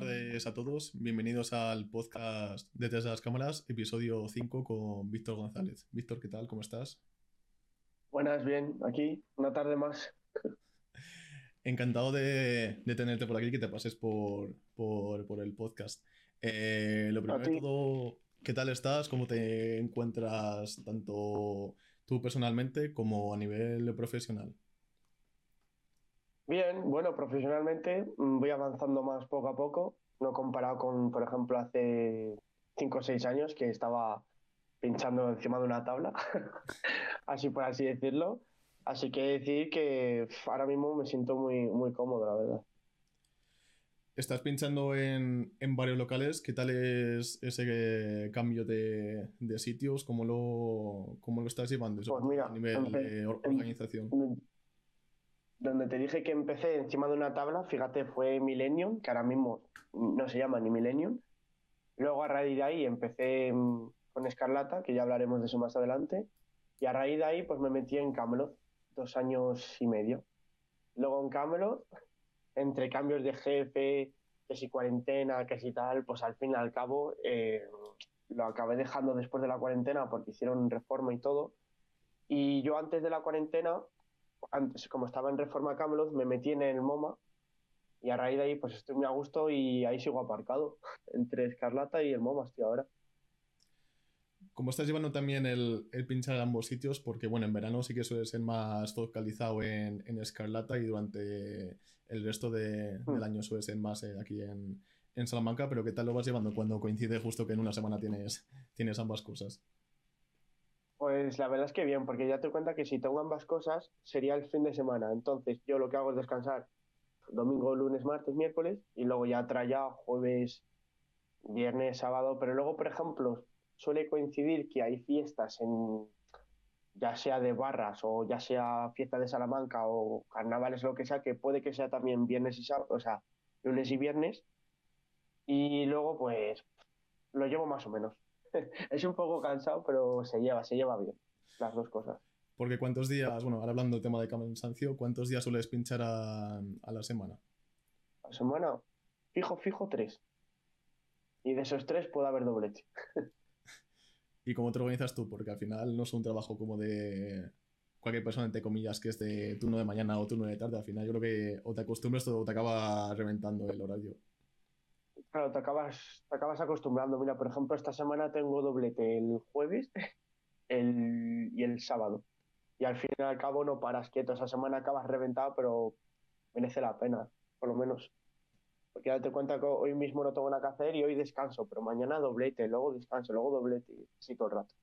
tardes a todos. Bienvenidos al podcast Detrás de las Cámaras, episodio 5 con Víctor González. Víctor, ¿qué tal? ¿Cómo estás? Buenas, bien, aquí, una tarde más. Encantado de, tenerte por aquí, que te pases por, por, el podcast. Eh, lo primero de todo, ¿qué tal estás? ¿Cómo te encuentras tanto tú personalmente como a nivel profesional? Bien, bueno, profesionalmente mm, voy avanzando más poco a poco, no comparado con, por ejemplo, hace 5 o 6 años que estaba pinchando encima de una tabla, así por así decirlo. Así que decir que ahora mismo me siento muy, muy cómodo, la verdad. Estás pinchando en, varios locales. ¿Qué tal es ese cambio de, sitios? ¿Cómo lo, ¿Cómo lo estás llevando pues mira, a nivel de organización? Donde te dije que empecé encima de una tabla, fíjate, fue Millennium, que ahora mismo no se llama ni Millennium. Luego a raíz de ahí empecé con Escarlata, que ya hablaremos de eso más adelante. Y a raíz de ahí pues me metí en Camelot, dos años y medio. Luego en Camelot, entre cambios de jefe, que si cuarentena, que si tal, pues al fin y al cabo eh, lo acabé dejando después de la cuarentena porque hicieron reforma y todo. Y yo antes de la cuarentena antes, como estaba en Reforma Camelot, me metí en el MoMA y a raíz de ahí pues estoy muy a gusto y ahí sigo aparcado entre Escarlata y el MoMA estoy ahora. ¿Cómo estás llevando también el, pinchar en ambos sitios? Porque bueno, en verano sí que suele ser más focalizado en, en Escarlata y durante el resto de, del hmm. año suele ser más eh, aquí en, en, Salamanca, pero ¿qué tal lo vas llevando cuando coincide justo que en una semana tienes, tienes ambas cosas? Pues la verdad es que bien, porque ya te cuenta que si tengo ambas cosas sería el fin de semana. Entonces yo lo que hago es descansar domingo, lunes, martes, miércoles y luego ya ya jueves, viernes, sábado. Pero luego, por ejemplo, suele coincidir que hay fiestas en ya sea de barras o ya sea fiesta de Salamanca o carnavales, lo que sea, que puede que sea también viernes y sábado, o sea, lunes y viernes. Y luego, pues, lo llevo más o menos. es un poco cansado, pero se lleva, se lleva bien las dos cosas. Porque cuántos días, bueno, ahora hablando del tema de cansancio, ¿cuántos días sueles pinchar a, la semana? A la semana, fijo, fijo, tres. Y de esos tres puede haber doblete. ¿Y cómo te organizas tú? Porque al final no es un trabajo como de cualquier persona, entre comillas, que es de turno de mañana o turno de tarde. Al final yo creo que o te acostumbras o te acaba reventando el horario. Claro, te acabas, te acabas acostumbrando. Mira, por ejemplo, esta semana tengo doblete el jueves el, y el sábado. Y al fin y al cabo no paras quieto. Esa semana acabas reventado, pero merece la pena, por lo menos. Porque date cuenta que hoy mismo no tengo nada que hacer y hoy descanso, pero mañana doblete, luego descanso, luego doblete, así todo el rato.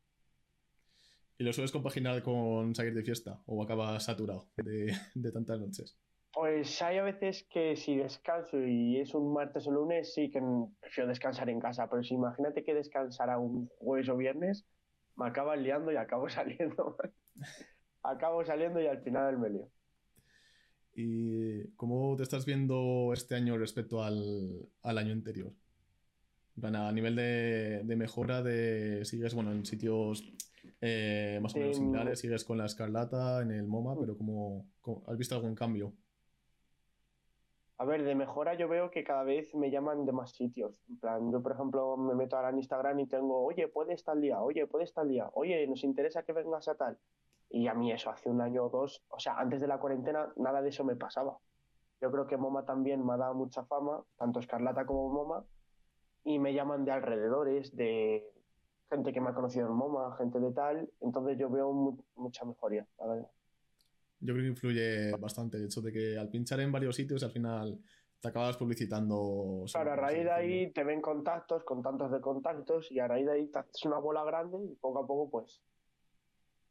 ¿Y lo sueles compaginar con salir de fiesta o acabas saturado de, de tantas noches? Pues hay a veces que si descanso y es un martes o lunes, sí que prefiero descansar en casa, pero si imagínate que descansara un jueves o viernes, me acaba liando y acabo saliendo. acabo saliendo y al final me lío. ¿Y cómo te estás viendo este año respecto al, año anterior? a nivel de, mejora, de sigues bueno en sitios eh, más o menos similares, sigues con la escarlata en el MoMA, pero ¿cómo, has visto algún cambio? A ver, de mejora yo veo que cada vez me llaman de más sitios. En plan, yo por ejemplo me meto ahora en Instagram y tengo, oye, puede estar día, oye, puede estar día, oye, nos interesa que vengas a tal. Y a mí eso hace un año o dos, o sea, antes de la cuarentena, nada de eso me pasaba. Yo creo que MoMA también me ha dado mucha fama, tanto Escarlata como MoMA, y me llaman de alrededores, de gente que me ha conocido en MoMA, gente de tal, entonces yo veo mucha mejoría, la verdad yo creo que influye bastante el hecho de que al pinchar en varios sitios al final te acabas publicitando. Claro, a raíz de ahí te ven contactos, con tantos de contactos y a raíz de ahí te haces una bola grande y poco a poco pues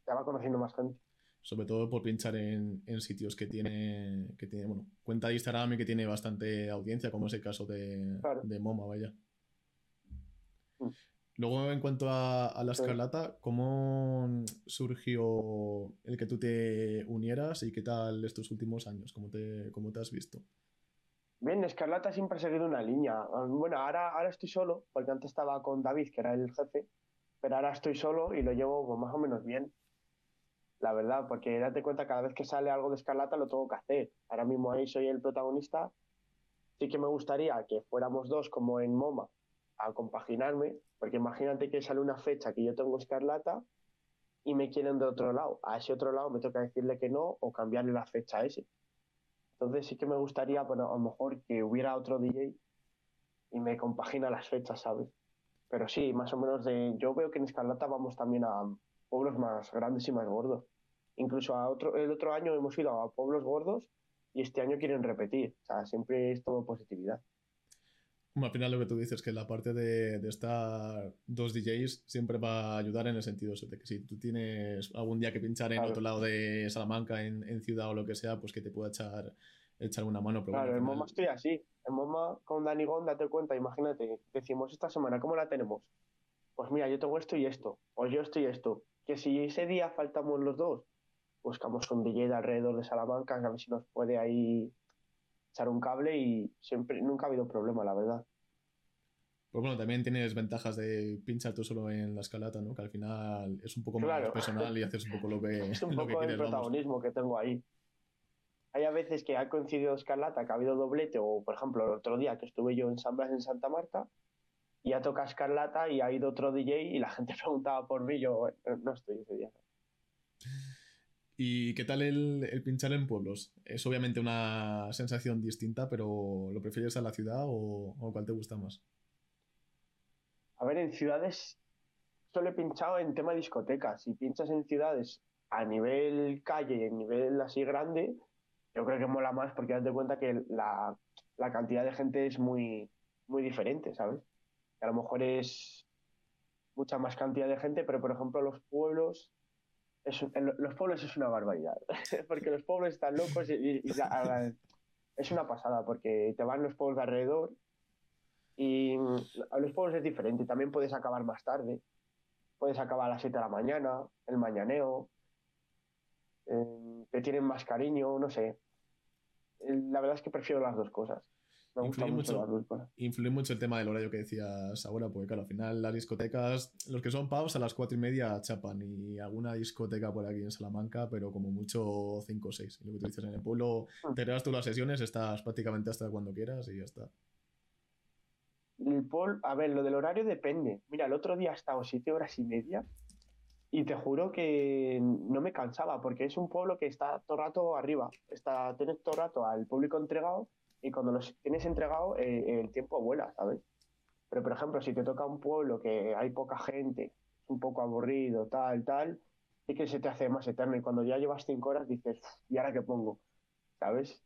te va conociendo más gente. Sobre todo por pinchar en, sitios que tiene, que tiene, bueno, cuenta de Instagram y que tiene bastante audiencia, como es el caso de, de MoMA, vaya. Mm. Luego, en cuanto a, la escarlata, ¿cómo surgió el que tú te unieras y qué tal estos últimos años? ¿Cómo te, cómo te has visto? Bien, Escarlata siempre ha seguido una línea. Bueno, ahora, ahora estoy solo, porque antes estaba con David, que era el jefe, pero ahora estoy solo y lo llevo pues, más o menos bien. La verdad, porque date cuenta, cada vez que sale algo de Escarlata lo tengo que hacer. Ahora mismo ahí soy el protagonista sí que me gustaría que fuéramos dos como en MoMA a compaginarme, porque imagínate que sale una fecha que yo tengo escarlata y me quieren de otro lado. A ese otro lado me toca decirle que no o cambiarle la fecha a ese. Entonces sí que me gustaría, bueno, a lo mejor que hubiera otro DJ y me compagina las fechas, ¿sabes? Pero sí, más o menos de. Yo veo que en Escarlata vamos también a pueblos más grandes y más gordos. Incluso a otro, el otro año hemos ido a pueblos gordos y este año quieren repetir. O sea, siempre es todo positividad. Al final lo que tú dices, que la parte de, de, estar dos DJs siempre va a ayudar en el sentido de que si tú tienes algún día que pinchar en otro lado de Salamanca, en, en, ciudad o lo que sea, pues que te pueda echar, echar una mano. Pero claro, en MoMA estoy así. En MoMA con Dani Gon, date cuenta, imagínate, decimos esta semana, ¿cómo la tenemos? Pues mira, yo tengo esto y esto, o yo estoy esto. Que si ese día faltamos los dos, buscamos un DJ de alrededor de Salamanca, a ver si nos puede ahí echar un cable y siempre, nunca ha habido problema, la verdad. Pues bueno, también tienes ventajas de pinchar tú solo en la escalata, ¿no? Que al final es un poco más personal y haces un poco lo que Es un poco el protagonismo que tengo ahí. Hay a veces que ha coincidido escalata, que ha habido doblete, o por ejemplo, el otro día que estuve yo en San Blas en Santa Marta, y ya toca escarlata y ha ido otro DJ y la gente preguntaba por mí, yo no estoy ese día. ¿Y qué tal el, pinchar en pueblos? Es obviamente una sensación distinta, pero ¿lo prefieres a la ciudad o, cuál te gusta más? A ver, en ciudades solo he pinchado en tema discotecas. Si pinchas en ciudades a nivel calle y a nivel así grande, yo creo que mola más porque das de cuenta que la, cantidad de gente es muy, muy diferente, ¿sabes? a lo mejor es mucha más cantidad de gente, pero por ejemplo los pueblos los pueblos es una barbaridad, porque los pueblos están locos y, es una pasada, porque te van los pueblos de alrededor y a los pueblos es diferente, también puedes acabar más tarde, puedes acabar a las 7 de la mañana, el mañaneo, eh, te tienen más cariño, no sé. La verdad es que prefiero las dos cosas influye, mucho, influye mucho el tema del horario que decías ahora, porque claro, al final las discotecas, los que son pubs a las cuatro y media chapan y alguna discoteca por aquí en Salamanca, pero como mucho cinco o seis. Lo que tú dices en el pueblo, ah. te das tú las sesiones, estás prácticamente hasta cuando quieras y ya está. El pol, a ver, lo del horario depende. Mira, el otro día he estado siete horas y media y te juro que no me cansaba porque es un pueblo que está todo el rato arriba. Está, tienes todo el rato al público entregado y cuando los tienes entregado eh, el tiempo vuela, ¿sabes? Pero por ejemplo, si te toca un pueblo que hay poca gente, es un poco aburrido, tal, tal, sí que se te hace más eterno y cuando ya llevas cinco horas dices, ¿y ahora qué pongo? ¿Sabes?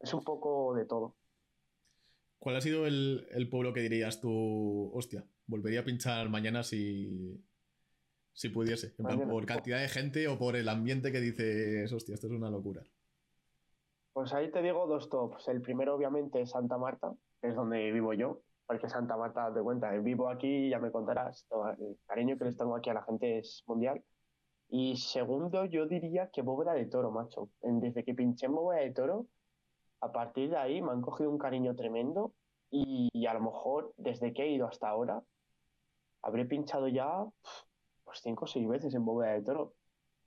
Es un poco de todo. ¿Cuál ha sido el, pueblo que dirías tú, hostia, volvería a pinchar mañana si, si pudiese? por cantidad de gente o por el ambiente que dices, hostia, esto es una locura. Pues ahí te digo dos tops. El primero, obviamente, es Santa Marta, que es donde vivo yo, porque Santa Marta, te cuenta, vivo aquí, ya me contarás, el cariño que les tengo aquí a la gente es mundial. Y segundo, yo diría que Bóveda de Toro, macho. Desde que pinché en Bóveda de Toro, a partir de ahí me han cogido un cariño tremendo y, a lo mejor desde que he ido hasta ahora, habré pinchado ya pues cinco o seis veces en Bóveda de Toro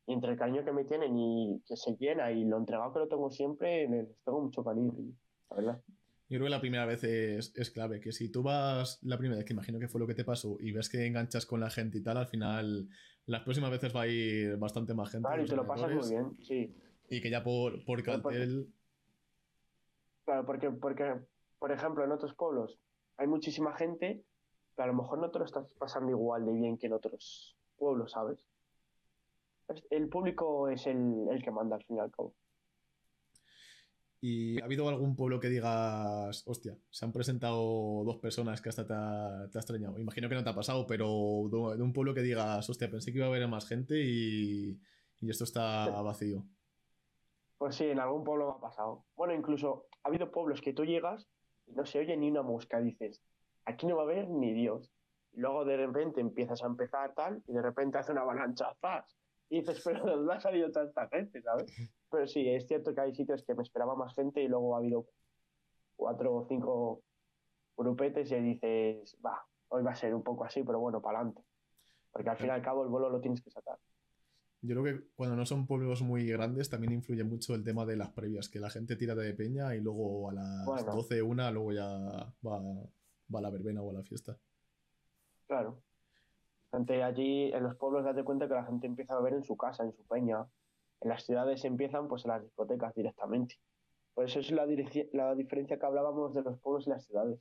y entre el cariño que me tienen y que se llena y lo entregado que lo tengo siempre, les tengo mucho cariño, la verdad. Yo creo que la primera vez es, es, clave, que si tú vas la primera vez, que imagino que fue lo que te pasó, y ves que enganchas con la gente y tal, al final las próximas veces va a ir bastante más gente. Claro, y te lo pasas muy bien, sí. Y que ya por, por cartel... Claro, porque, porque, por ejemplo, en otros pueblos hay muchísima gente, pero a lo mejor no te lo estás pasando igual de bien que en otros pueblos, ¿sabes? El público es el, que manda al fin y al cabo. ¿Y ha habido algún pueblo que digas, hostia, se han presentado dos personas que hasta te ha, extrañado? Imagino que no te ha pasado, pero de un pueblo que digas, hostia, pensé que iba a haber más gente y, esto está vacío. Pues sí, en algún pueblo me ha pasado. Bueno, incluso ha habido pueblos que tú llegas y no se oye ni una mosca, dices, aquí no va a haber ni Dios. Y luego de repente empiezas a empezar tal y de repente hace una avalancha, ¡zas! Y dices, pero ¿de dónde ha salido tanta gente, sabes? Pero sí, es cierto que hay sitios que me esperaba más gente y luego ha habido cuatro o cinco grupetes y dices, va, hoy va a ser un poco así, pero bueno, para adelante. Porque al fin y al cabo el vuelo lo tienes que sacar. Yo creo que cuando no son pueblos muy grandes también influye mucho el tema de las previas, que la gente tira de peña y luego a las 12, una, luego ya va, va a la verbena o a la fiesta. Claro. Ante allí, en los pueblos, date cuenta que la gente empieza a beber en su casa, en su peña. En las ciudades empiezan pues en las discotecas directamente. Por eso es la, la diferencia que hablábamos de los pueblos y las ciudades.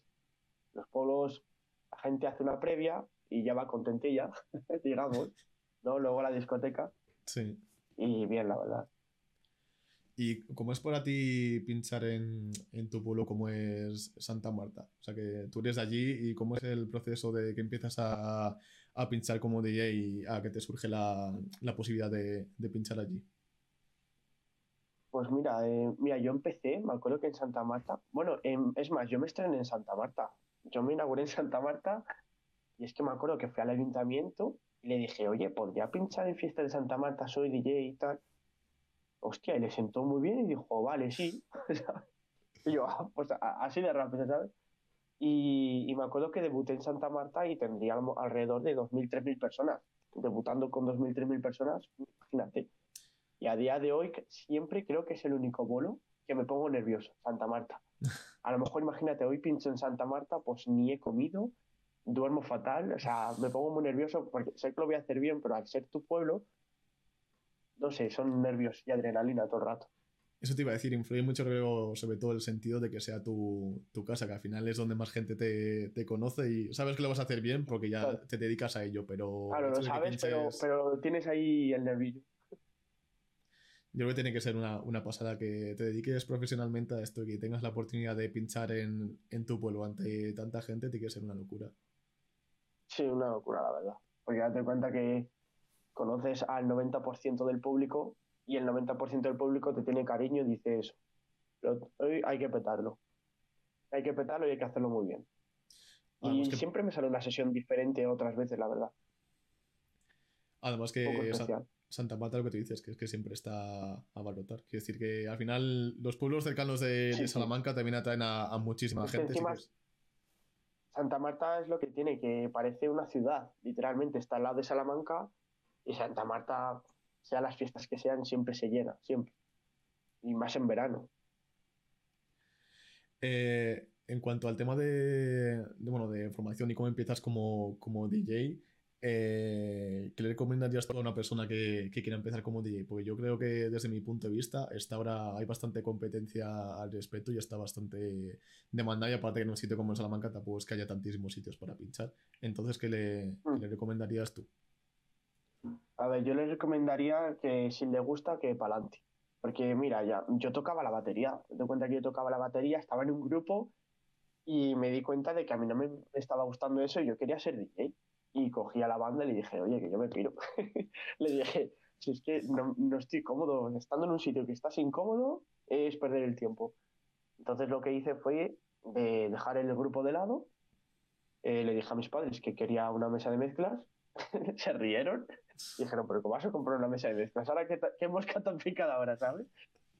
Los pueblos, la gente hace una previa y ya va contentilla, digamos, ¿no? Luego la discoteca. Sí. Y bien, la verdad. ¿Y cómo es para ti pinchar en, en, tu pueblo como es Santa Marta? O sea, que tú eres de allí y cómo es el proceso de que empiezas a, a pinchar como DJ y a que te surge la, la posibilidad de, de, pinchar allí. Pues mira, eh, mira, yo empecé, me acuerdo que en Santa Marta, bueno, es más, yo me estrené en Santa Marta. Yo me inauguré en Santa Marta y es que me acuerdo que fui al ayuntamiento y le dije, oye, ¿podría pinchar en fiesta de Santa Marta? Soy DJ y tal hostia, y le sentó muy bien y dijo, vale, sí. y yo, ah, pues así de rápido, ¿sabes? Y, me acuerdo que debuté en Santa Marta y tendría alrededor de 2.000, 3.000 personas. Debutando con 2.000, 3.000 personas, imagínate. Y a día de hoy siempre creo que es el único bolo que me pongo nervioso, Santa Marta. A lo mejor imagínate, hoy pincho en Santa Marta, pues ni he comido, duermo fatal, o sea, me pongo muy nervioso porque sé que lo voy a hacer bien, pero al ser tu pueblo, no sé, son nervios y adrenalina todo el rato. Eso te iba a decir, influye mucho, creo, sobre todo el sentido de que sea tu, casa, que al final es donde más gente te, conoce y sabes que lo vas a hacer bien porque ya te dedicas a ello, pero... Claro, lo sabes, pero, tienes ahí el nervillo. Yo creo que tiene que ser una, pasada que te dediques profesionalmente a esto y que tengas la oportunidad de pinchar en, en tu pueblo ante tanta gente, tiene que ser una locura. Sí, una locura, la verdad. Porque date cuenta que conoces al 90% del público y el 90% del público te tiene cariño y dice eso. hoy hay que petarlo. Hay que petarlo y hay que hacerlo muy bien. y siempre me sale una sesión diferente otras veces, la verdad. Además que Santa Marta lo que tú dices, que es que siempre está a valorar. Quiere decir que al final los pueblos cercanos de, Salamanca también atraen a, muchísima gente. Santa Marta es lo que tiene, que parece una ciudad. Literalmente está al lado de Salamanca y Santa Marta, sea las fiestas que sean, siempre se llena, siempre. Y más en verano. Eh, en cuanto al tema de, bueno, de formación y cómo empiezas como, como DJ, eh, ¿qué le recomendarías a una persona que, que, quiera empezar como DJ? Porque yo creo que desde mi punto de vista, esta ahora hay bastante competencia al respecto y está bastante demandada y aparte que en un sitio como Salamanca tampoco es que haya tantísimos sitios para pinchar. Entonces, ¿qué le, ¿qué mm. le recomendarías tú? A ver, yo le recomendaría que si le gusta, que para adelante. Porque mira, ya, yo tocaba la batería. Te cuenta que yo tocaba la batería, estaba en un grupo y me di cuenta de que a mí no me estaba gustando eso y yo quería ser DJ. Y cogí a la banda y le dije, oye, que yo me piro. le dije, si es que no, no, estoy cómodo, estando en un sitio que estás incómodo, es perder el tiempo. Entonces lo que hice fue de dejar el grupo de lado. Eh, le dije a mis padres que quería una mesa de mezclas. se rieron y dijeron, pero ¿cómo vas a comprar una mesa de mezclas? Ahora que, que mosca tan picada ahora, ¿sabes?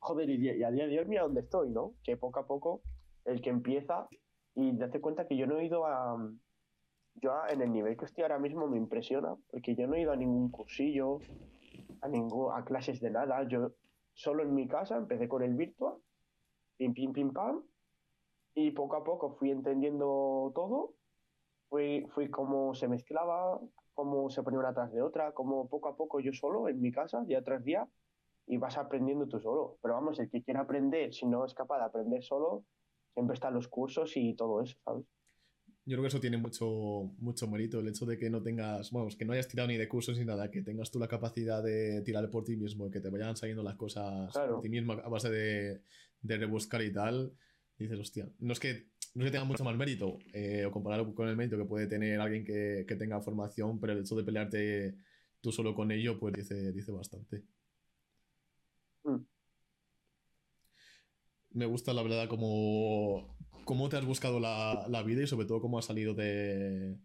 Joder, y, a día de hoy mira dónde estoy, ¿no? Que poco a poco el que empieza y date cuenta que yo no he ido a... Yo en el nivel que estoy ahora mismo me impresiona, porque yo no he ido a ningún cursillo, a, ningún, a clases de nada. Yo solo en mi casa empecé con el virtual, pim, pim, pim, pam, y poco a poco fui entendiendo todo, fui, fui cómo se mezclaba, cómo se ponía una tras de otra, como poco a poco yo solo en mi casa, día tras día, y vas aprendiendo tú solo. Pero vamos, el que quiera aprender, si no es capaz de aprender solo, siempre están los cursos y todo eso, ¿sabes? Yo creo que eso tiene mucho, mucho mérito, el hecho de que no tengas, bueno, que no hayas tirado ni de cursos ni nada, que tengas tú la capacidad de tirar por ti mismo, que te vayan saliendo las cosas por ti mismo a base de, de rebuscar y tal. Y dices, hostia, no es que no se tenga mucho más mérito, eh, o compararlo con el mérito que puede tener alguien que, que, tenga formación, pero el hecho de pelearte tú solo con ello, pues dice, dice bastante. Mm. Me gusta la verdad cómo, cómo te has buscado la, la vida y sobre todo cómo has salido de,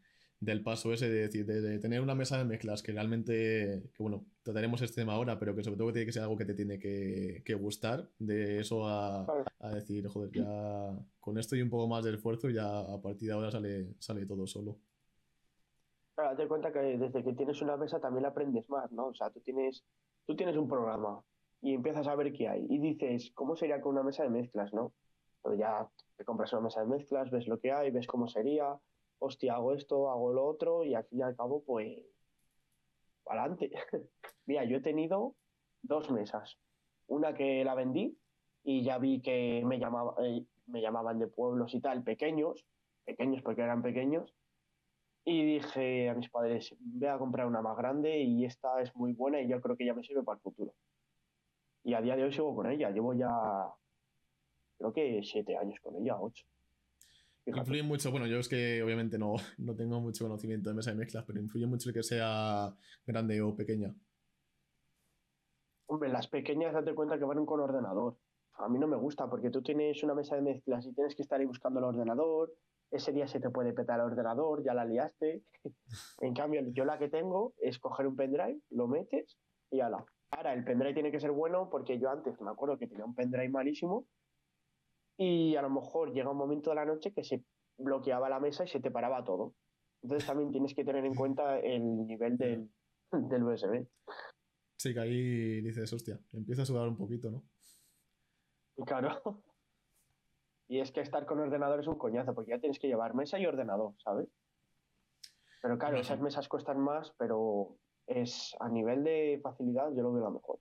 del paso ese de decir, de, tener una mesa de mezclas que realmente, que bueno, trataremos este tema ahora, pero que sobre todo tiene que ser algo que te tiene que, que gustar, de eso a, a, decir, joder, ya con esto y un poco más de esfuerzo, ya a partir de ahora sale, sale todo solo. Claro, date cuenta que desde que tienes una mesa también aprendes más, ¿no? O sea, tú tienes, tú tienes un programa y empiezas a ver qué hay y dices, ¿cómo sería con una mesa de mezclas, no? Pues ya te compras una mesa de mezclas, ves lo que hay, ves cómo sería, hostia, hago esto, hago lo otro y al fin y al cabo, pues, adelante. Mira, yo he tenido dos mesas. Una que la vendí y ya vi que me, llamaba, eh, me llamaban de pueblos y tal, pequeños, pequeños porque eran pequeños, y dije a mis padres, voy a comprar una más grande y esta es muy buena y yo creo que ya me sirve para el futuro. Y a día de hoy sigo con ella, llevo ya, creo que siete años con ella, ocho. Influye mucho, bueno, yo es que obviamente no, no tengo mucho conocimiento de mesa de mezclas, pero influye mucho el que sea grande o pequeña. Hombre, las pequeñas date cuenta que van con ordenador. A mí no me gusta porque tú tienes una mesa de mezclas y tienes que estar ahí buscando el ordenador. Ese día se te puede petar el ordenador, ya la liaste. en cambio, yo la que tengo es coger un pendrive, lo metes y ala. Ahora, el pendrive tiene que ser bueno porque yo antes me acuerdo que tenía un pendrive malísimo y a lo mejor llega un momento de la noche que se bloqueaba la mesa y se te paraba todo. Entonces también tienes que tener en cuenta el nivel del, del USB. Sí, que ahí dices, hostia, empieza a sudar un poquito, ¿no? Claro. Y es que estar con ordenador es un coñazo, porque ya tienes que llevar mesa y ordenador, ¿sabes? Pero claro, esas mesas cuestan más, pero es a nivel de facilidad yo lo veo la mejor.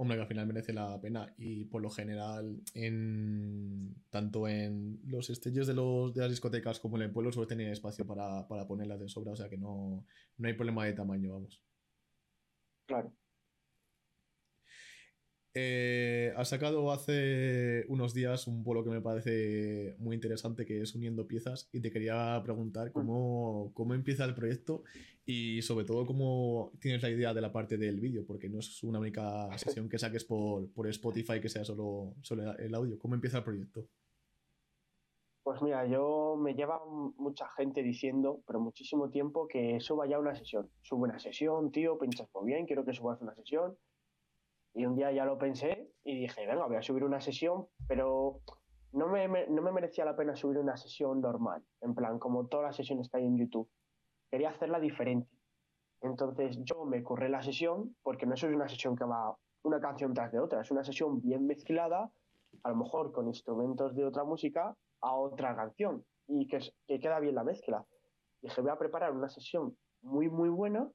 Hombre, que al final merece la pena y por lo general, en tanto en los estellos de, de las discotecas como en el pueblo suele tener espacio para, para ponerlas de sobra, o sea que no, no hay problema de tamaño, vamos. Claro. Eh, has sacado hace unos días un bolo que me parece muy interesante, que es Uniendo Piezas, y te quería preguntar mm. cómo, cómo empieza el proyecto y sobre todo cómo tienes la idea de la parte del vídeo, porque no es una única sesión que saques por, por Spotify que sea solo, solo el audio. ¿Cómo empieza el proyecto? Pues mira, yo me lleva mucha gente diciendo, pero muchísimo tiempo, que suba ya una sesión. Sube una sesión, tío, pinchas muy bien, quiero que subas una sesión y un día ya lo pensé y dije, venga, voy a subir una sesión, pero no me, no me merecía la pena subir una sesión normal, en plan, como todas las sesiones que hay en YouTube. Quería hacerla diferente. Entonces yo me corré la sesión, porque no es una sesión que va una canción tras de otra, es una sesión bien mezclada, a lo mejor con instrumentos de otra música, a otra canción, y que, que queda bien la mezcla. Dije, voy a preparar una sesión muy, muy buena,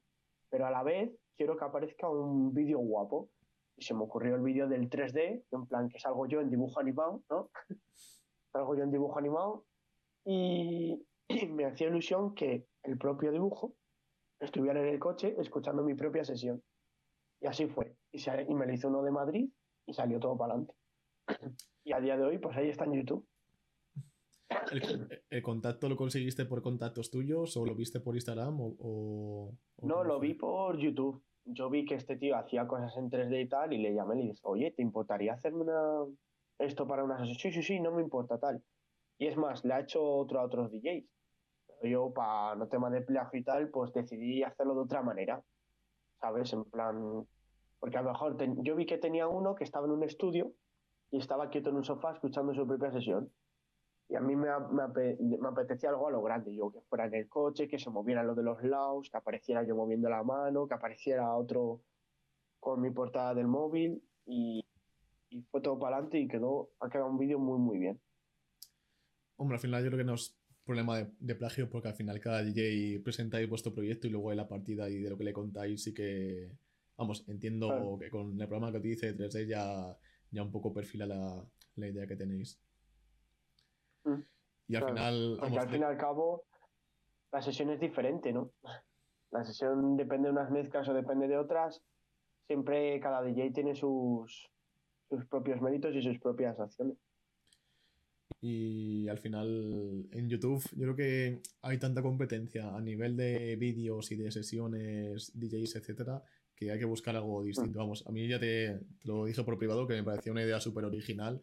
pero a la vez quiero que aparezca un vídeo guapo y se me ocurrió el vídeo del 3D, en plan que salgo yo en dibujo animado, ¿no? salgo yo en dibujo animado y, me hacía ilusión que el propio dibujo estuviera en el coche escuchando mi propia sesión. Y así fue. Y, y me lo hizo uno de Madrid y salió todo para adelante. y a día de hoy, pues ahí está en YouTube. ¿El, contacto lo conseguiste por contactos tuyos o lo viste por Instagram? O, no, lo vi por YouTube yo vi que este tío hacía cosas en 3D y tal, y le llamé y le dije, oye, ¿te importaría hacerme una... esto para una sesión? Sí, sí, sí, no me importa tal. Y es más, le ha hecho otro a otros DJs. Pero yo, para no tema de plagio y tal, pues decidí hacerlo de otra manera. ¿Sabes? En plan. Porque a lo mejor yo vi que tenía uno que estaba en un estudio y estaba quieto en un sofá escuchando su propia sesión. Y a mí me, me, apetecía algo a lo grande, yo que fuera en el coche, que se moviera lo de los lados, que apareciera yo moviendo la mano, que apareciera otro con mi portada del móvil y, fue todo para adelante y quedó, ha quedado un vídeo muy muy bien. Hombre, al final yo creo que no es problema de, plagio porque al final cada DJ presenta ahí vuestro proyecto y luego hay la partida y de lo que le contáis sí que, vamos, entiendo que con el programa que te dice 3D ya, ya un poco perfila la, la idea que tenéis. Y al final. Porque al fin y al cabo, la sesión es diferente, ¿no? La sesión depende de unas mezclas o depende de otras. Siempre cada DJ tiene sus, sus propios méritos y sus propias acciones. Y al final en YouTube yo creo que hay tanta competencia a nivel de vídeos y de sesiones, DJs, etcétera, que hay que buscar algo distinto. Mm. Vamos, a mí ya te, te, lo dije por privado que me parecía una idea súper original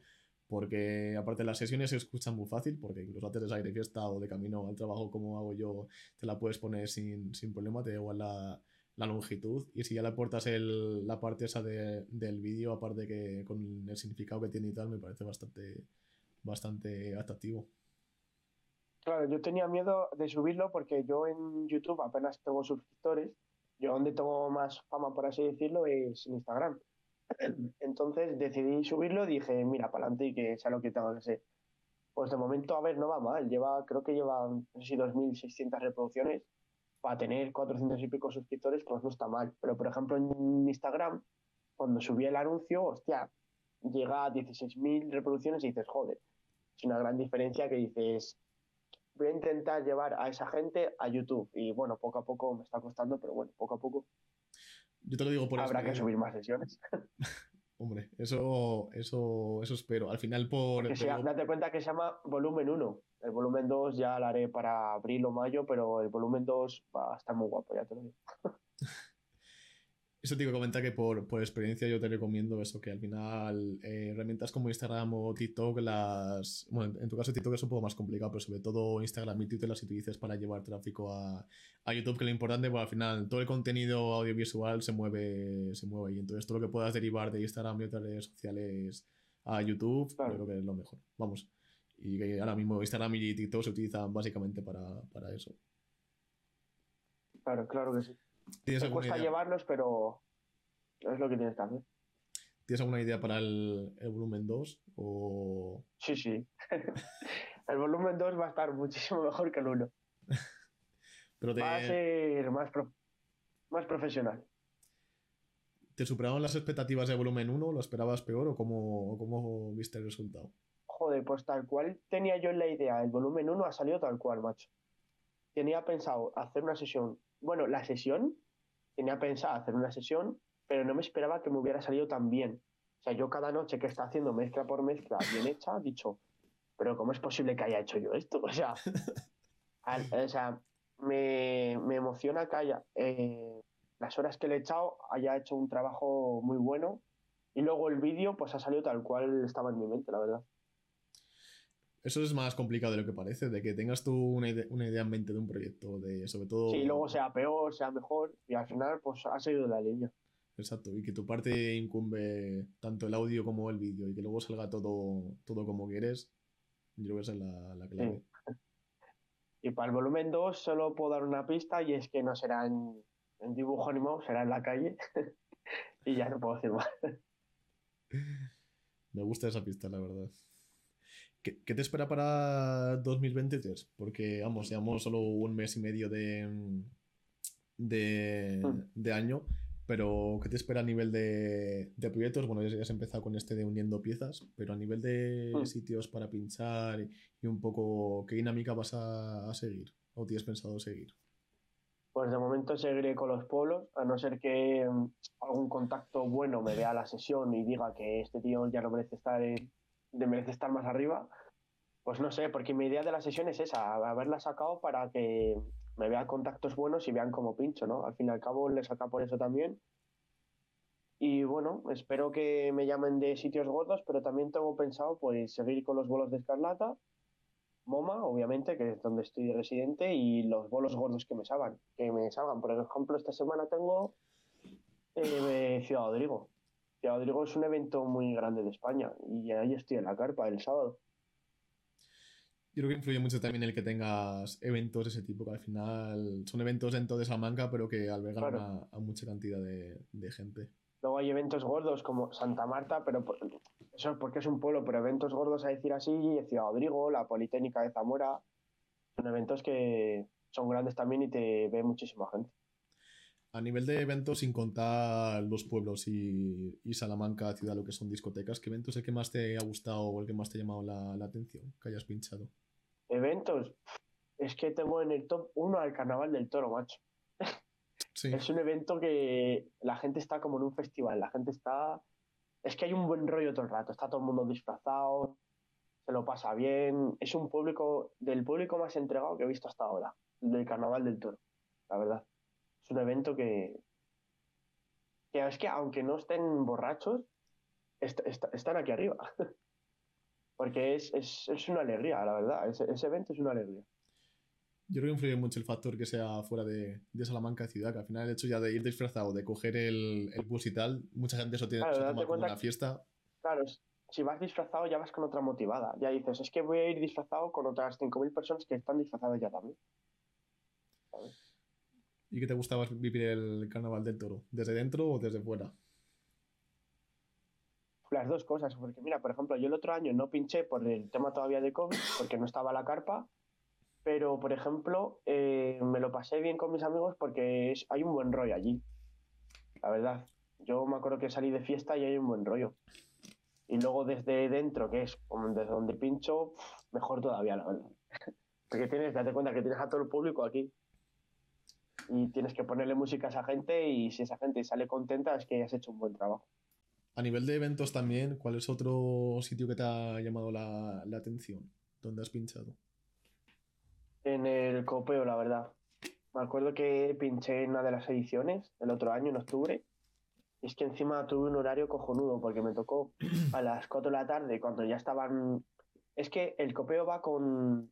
porque aparte las sesiones se escuchan muy fácil, porque incluso antes de salir de fiesta o de camino al trabajo como hago yo, te la puedes poner sin, sin problema, te da igual la, la, longitud. Y si ya le aportas el, la parte esa de, del vídeo, aparte que con el significado que tiene y tal, me parece bastante, bastante atractivo. Claro, yo tenía miedo de subirlo porque yo en YouTube apenas tengo suscriptores. Yo donde tengo más fama, por así decirlo, es en Instagram. Entonces decidí subirlo dije, mira, para adelante y que sea lo que tengo que ser. Pues de momento, a ver, no va mal. Lleva, creo que lleva, no sé si 2.600 reproducciones. Para tener 400 y pico suscriptores, pues no está mal. Pero, por ejemplo, en Instagram, cuando subí el anuncio, hostia, llega a 16.000 reproducciones y dices, joder, es una gran diferencia que dices, voy a intentar llevar a esa gente a YouTube. Y bueno, poco a poco me está costando, pero bueno, poco a poco. Yo te lo digo por Habrá que subir más sesiones. Hombre, eso, eso, eso espero. Al final por... date cuenta que se llama volumen 1. El volumen 2 ya lo haré para abril o mayo, pero el volumen 2 va a estar muy guapo, ya te lo digo. Eso te iba a comentar que por, por, experiencia yo te recomiendo eso, que al final eh, herramientas como Instagram o TikTok, las... Bueno, en tu caso TikTok es un poco más complicado, pero sobre todo Instagram y Twitter las utilices para llevar tráfico a, a YouTube, que lo importante, pues al final todo el contenido audiovisual se mueve, se mueve ahí. Entonces todo lo que puedas derivar de Instagram y otras redes sociales a YouTube, yo creo que es lo mejor. Vamos. Y que ahora mismo Instagram y TikTok se utilizan básicamente para, para eso. Claro, claro que sí. Me cuesta llevarlos, pero es lo que tienes que hacer. ¿Tienes alguna idea para el, volumen 2? O... Sí, sí. el volumen 2 va a estar muchísimo mejor que el 1. pero Va a ser más, más profesional. ¿Te superaron las expectativas de volumen 1? ¿Lo esperabas peor o cómo, cómo viste el resultado? Joder, pues tal cual tenía yo en la idea. El volumen 1 ha salido tal cual, macho. Tenía pensado hacer una sesión bueno, la sesión, tenía pensado hacer una sesión, pero no me esperaba que me hubiera salido tan bien. O sea, yo cada noche que está haciendo mezcla por mezcla bien hecha, he dicho, pero ¿cómo es posible que haya hecho yo esto? O sea, o sea me, emociona que haya eh, las horas que le he echado, haya hecho un trabajo muy bueno y luego el vídeo pues ha salido tal cual estaba en mi mente, la verdad. Eso es más complicado de lo que parece, de que tengas tú una, idea, en mente de un proyecto, de sobre todo... Sí, luego sea peor, sea mejor, y al final pues ha seguido la línea. Exacto, y que tu parte incumbe tanto el audio como el vídeo, y que luego salga todo, todo como quieres, yo creo que esa es la, clave. Y para el volumen 2 solo puedo dar una pista, y es que no será en, en dibujo animado, será en la calle, y ya no puedo decir más. Me gusta esa pista, la verdad. ¿Qué, te espera para 2023? Porque, vamos, llevamos solo un mes y medio de, de, hmm. año, pero ¿qué te espera a nivel de, proyectos? Bueno, ya, has empezado con este de uniendo piezas, pero a nivel de sitios para pinchar y un poco, ¿qué dinámica vas a, seguir o tienes pensado seguir? Pues de momento seguiré con los polos, a no ser que mm, algún contacto bueno me vea la sesión y diga que este tío ya no merece estar en, de merece estar más arriba, pues no sé, porque mi idea de la sesión es esa, haberla sacado para que me vean contactos buenos y vean como pincho, ¿no? Al fin y al cabo le saca por eso también. Y bueno, espero que me llamen de sitios gordos, pero también tengo pensado pues seguir con los bolos de escarlata, MoMA, obviamente, que es donde estoy residente, y los bolos gordos que me salgan, que me salgan. Por ejemplo, esta semana tengo eh, Ciudad Rodrigo, Rodrigo es un evento muy grande de España y ahí estoy en la carpa el sábado. Yo creo que influye mucho también el que tengas eventos de ese tipo, que al final son eventos dentro de Salamanca, pero que albergan a, mucha cantidad de, gente. Luego hay eventos gordos como Santa Marta, pero eso es porque es un pueblo, pero eventos gordos a decir así, Ciudad Rodrigo, la Politécnica de Zamora, son eventos que son grandes también y te ve muchísima gente. A nivel de eventos, sin contar los pueblos y, Salamanca, ciudad, lo que son discotecas, ¿qué evento es el que más te ha gustado o el que más te ha llamado la, atención que hayas pinchado? Eventos. Es que tengo en el top uno al Carnaval del Toro, macho. Es un evento que la gente está como en un festival, la gente está... Es que hay un buen rollo todo el rato, está todo el mundo disfrazado, se lo pasa bien, es un público, del público más entregado que he visto hasta ahora, del Carnaval del Toro, la verdad es un evento que, que es que aunque no estén borrachos, están aquí arriba. Porque es, una alegría, la verdad. Ese, evento es una alegría. Yo creo que influye mucho el factor que sea fuera de, Salamanca ciudad, que al final el hecho ya de ir disfrazado, de coger el, bus y tal, mucha gente eso tiene claro, como una fiesta. Claro, si vas disfrazado ya vas con otra motivada. Ya dices, es que voy a ir disfrazado con otras 5.000 personas que están disfrazadas ya también. ¿Y qué te gustaba vivir el carnaval del toro? ¿Desde dentro o desde fuera? Las dos cosas, porque mira, por ejemplo, yo el otro año no pinché por el tema todavía de COVID, porque no estaba la carpa, pero por ejemplo, eh, me lo pasé bien con mis amigos porque hay un buen rollo allí. La verdad, yo me acuerdo que salí de fiesta y hay un buen rollo. Y luego desde dentro, que es desde donde pincho, mejor todavía, la verdad. Porque tienes, date cuenta que tienes a todo el público aquí. Y tienes que ponerle música a esa gente y si esa gente sale contenta es que has hecho un buen trabajo. A nivel de eventos también, ¿cuál es otro sitio que te ha llamado la, la atención? ¿Dónde has pinchado? En el copeo, la verdad. Me acuerdo que pinché en una de las ediciones el otro año, en octubre. Y es que encima tuve un horario cojonudo porque me tocó a las 4 de la tarde cuando ya estaban... Es que el copeo va con,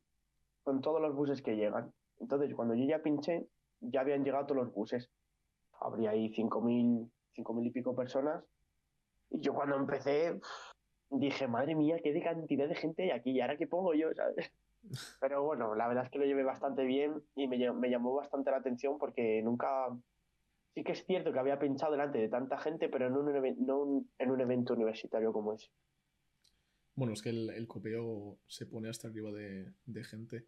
con todos los buses que llegan. Entonces, cuando yo ya pinché, ya habían llegado todos los buses. Habría ahí 5.000, 5.000 y pico personas. Y yo cuando empecé dije, madre mía, qué de cantidad de gente hay aquí. ¿Y ahora qué pongo yo? ¿sabes? Pero bueno, la verdad es que lo llevé bastante bien y me, llamó bastante la atención porque nunca... Sí que es cierto que había pinchado delante de tanta gente, pero no, en un evento universitario como ese. Bueno, es que el, copeo se pone hasta arriba de, gente.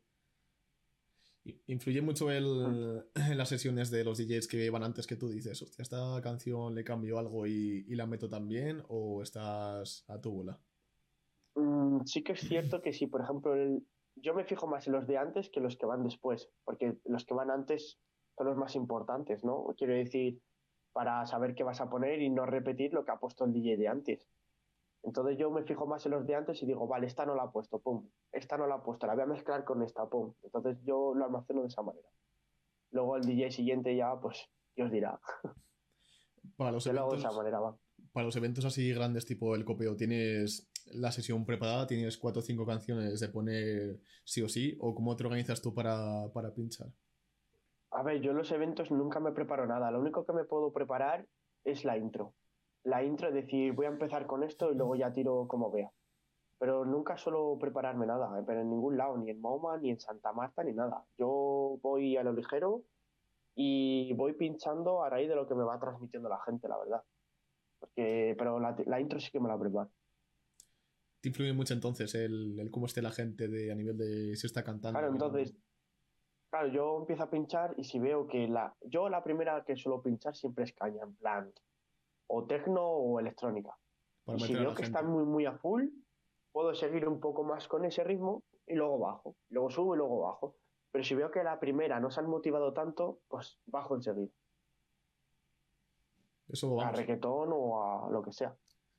Influye mucho el, mm. en las sesiones de los DJs que van antes que tú dices, hostia, esta canción le cambio algo y, la meto también o estás a tu bola. Mm, sí que es cierto que si, por ejemplo, el, yo me fijo más en los de antes que los que van después, porque los que van antes son los más importantes, ¿no? Quiero decir, para saber qué vas a poner y no repetir lo que ha puesto el DJ de antes. Entonces yo me fijo más en los de antes y digo, vale, esta no la ha puesto, pum, esta no la ha puesto, la voy a mezclar con esta, pum. Entonces yo lo almaceno de esa manera. Luego el DJ siguiente ya, pues, Dios dirá. Para los, eventos, para los eventos así grandes tipo el copeo, ¿tienes la sesión preparada, tienes cuatro o cinco canciones de poner sí o sí, o cómo te organizas tú para, pinchar? A ver, yo en los eventos nunca me preparo nada, lo único que me puedo preparar es la intro. La intro es decir, voy a empezar con esto y luego ya tiro como vea. Pero nunca suelo prepararme nada, eh, pero en ningún lado, ni en MoMA, ni en Santa Marta, ni nada. Yo voy a lo ligero y voy pinchando a raíz de lo que me va transmitiendo la gente, la verdad. Porque, pero la, la intro sí que me la preparo te influye mucho entonces el, cómo esté la gente de, a nivel de si está cantando. Claro, entonces, claro, yo empiezo a pinchar y si veo que la. Yo la primera que suelo pinchar siempre es caña, en plan, o tecno o electrónica. y si veo que está muy, muy a full, puedo seguir un poco más con ese ritmo y luego bajo. Luego subo y luego bajo. Pero si veo que la primera no se han motivado tanto, pues bajo enseguida. Eso A reggaetón o a lo que sea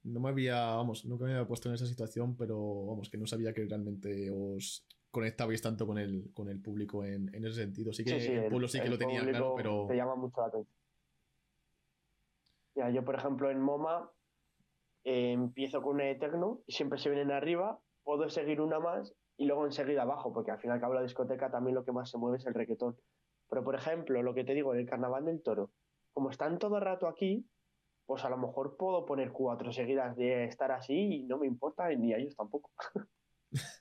no me había, vamos, nunca me había puesto en esa situación, pero vamos, que no sabía que realmente os conectabais tanto con el, con el público en, ese sentido. Sí que el, pueblo sí que lo tenía claro, pero. Te llama mucho la atención. Ya, yo, por ejemplo, en MoMA eh, empiezo con una Eterno y siempre se vienen arriba, puedo seguir una más y luego enseguida abajo, porque al final, cabo la discoteca también lo que más se mueve es el reggaetón. Pero, por ejemplo, lo que te digo, en el Carnaval del Toro, como están todo el rato aquí, pues a lo mejor puedo poner cuatro seguidas de estar así y no me importa, ni a ellos tampoco.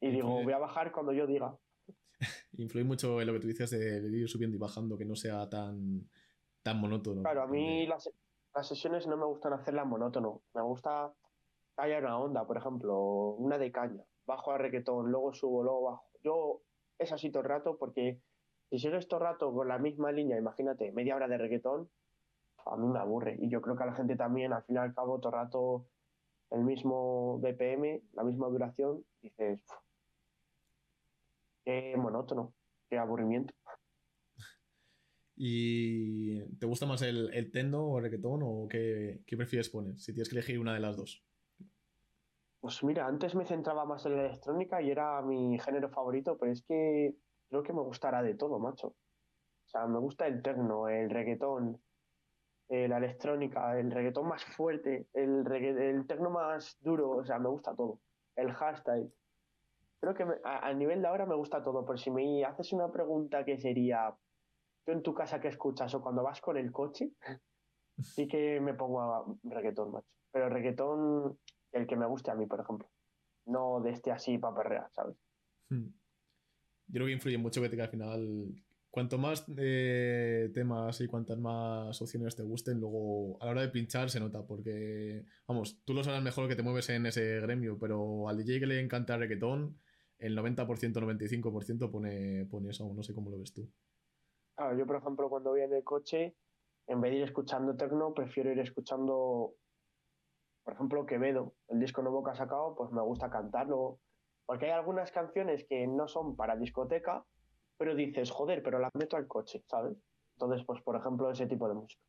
y digo, voy a bajar cuando yo diga. Influye mucho en lo que tú dices de, ir subiendo y bajando, que no sea tan, tan monótono. Claro, a mí las, sesiones no me gustan hacerlas monótono. Me gusta que haya una onda, por ejemplo, una de caña. Bajo a reggaetón, luego subo, luego bajo. Yo es así todo el rato porque si sigues todo el rato con la misma línea, imagínate, media hora de reggaetón, a mí me aburre. Y yo creo que a la gente también, al fin y al cabo, todo el rato el mismo BPM, la misma duración, dices, qué monótono, qué aburrimiento. ¿Y te gusta más el, el tendo o el reggaetón o qué, qué, prefieres poner? Si tienes que elegir una de las dos. Pues mira, antes me centraba más en la electrónica y era mi género favorito, pero es que creo que me gustará de todo, macho. O sea, me gusta el techno, el reggaetón, eh, la electrónica, el reggaetón más fuerte, el, el techno más duro, o sea, me gusta todo. El hashtag. Creo que a, nivel de ahora me gusta todo, pero si me haces una pregunta que sería, ¿tú en tu casa qué escuchas o cuando vas con el coche? Sí que me pongo a reggaetón, macho. Pero reggaetón el que me guste a mí, por ejemplo. No de este así para perrear, ¿sabes? Hmm. Yo creo que influye mucho que, al final, cuanto más eh, temas y cuantas más opciones te gusten, luego a la hora de pinchar se nota, porque, vamos, tú lo sabes mejor que te mueves en ese gremio, pero al DJ que le encanta el reggaetón, el 90%, 95% pone, pone eso, no sé cómo lo ves tú. Claro, yo por ejemplo cuando voy en el coche, en vez de ir escuchando tecno, prefiero ir escuchando, por ejemplo, Quevedo, el disco nuevo que ha sacado, pues me gusta cantarlo, porque hay algunas canciones que no son para discoteca, pero dices, joder, pero las meto al coche, ¿sabes? Entonces, pues por ejemplo, ese tipo de música.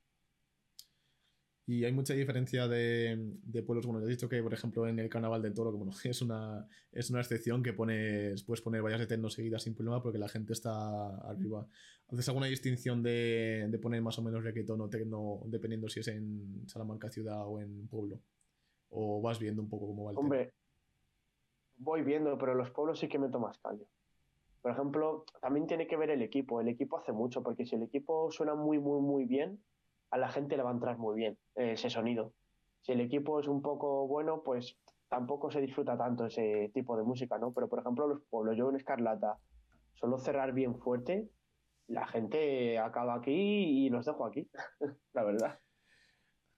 Y hay mucha diferencia de, pueblos. Bueno, he dicho que, por ejemplo, en el Carnaval del Toro, que bueno, es una, es una excepción que pones, puedes poner varias eternos seguidas sin problema porque la gente está arriba. ¿Haces alguna distinción de, de poner más o menos reggaetón o tecno dependiendo si es en Salamanca ciudad o en pueblo? ¿O vas viendo un poco cómo va el Hombre, voy viendo, pero los pueblos sí que me tomas callo. Por ejemplo, también tiene que ver el equipo. El equipo hace mucho, porque si el equipo suena muy, muy, muy bien, a la gente le va a entrar muy bien eh, ese sonido. Si el equipo es un poco bueno, pues tampoco se disfruta tanto ese tipo de música, ¿no? Pero por ejemplo, los pueblos, yo en Escarlata, solo cerrar bien fuerte, la gente acaba aquí y los dejo aquí, la verdad.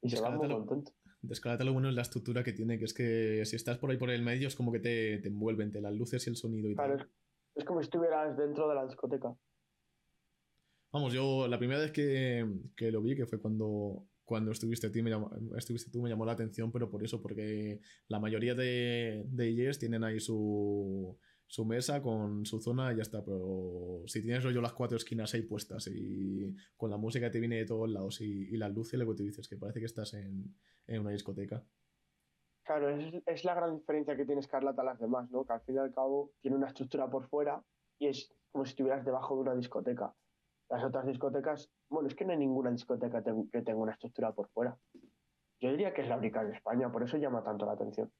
Y se van muy contentos. Escarlata lo bueno es la estructura que tiene, que es que si estás por ahí por el medio es como que te, te envuelven, te las luces y el sonido y tal. es como si estuvieras dentro de la discoteca. Vamos, yo la primera vez que, lo vi, que fue cuando, cuando estuviste, tú, me llamó, estuviste tú, me llamó la atención, pero por eso, porque la mayoría de, de tienen ahí su, su mesa con su zona y ya está. Pero si tienes rollo las cuatro esquinas ahí puestas y con la música que te viene de todos lados y, y las luces, lo que te dices, que parece que estás en, una discoteca. Claro, es, es, la gran diferencia que tiene Scarlett a las demás, ¿no? Que al fin y al cabo tiene una estructura por fuera y es como si estuvieras debajo de una discoteca. Las otras discotecas, bueno, es que no hay ninguna discoteca que tenga una estructura por fuera. Yo diría que es la única en España, por eso llama tanto la atención.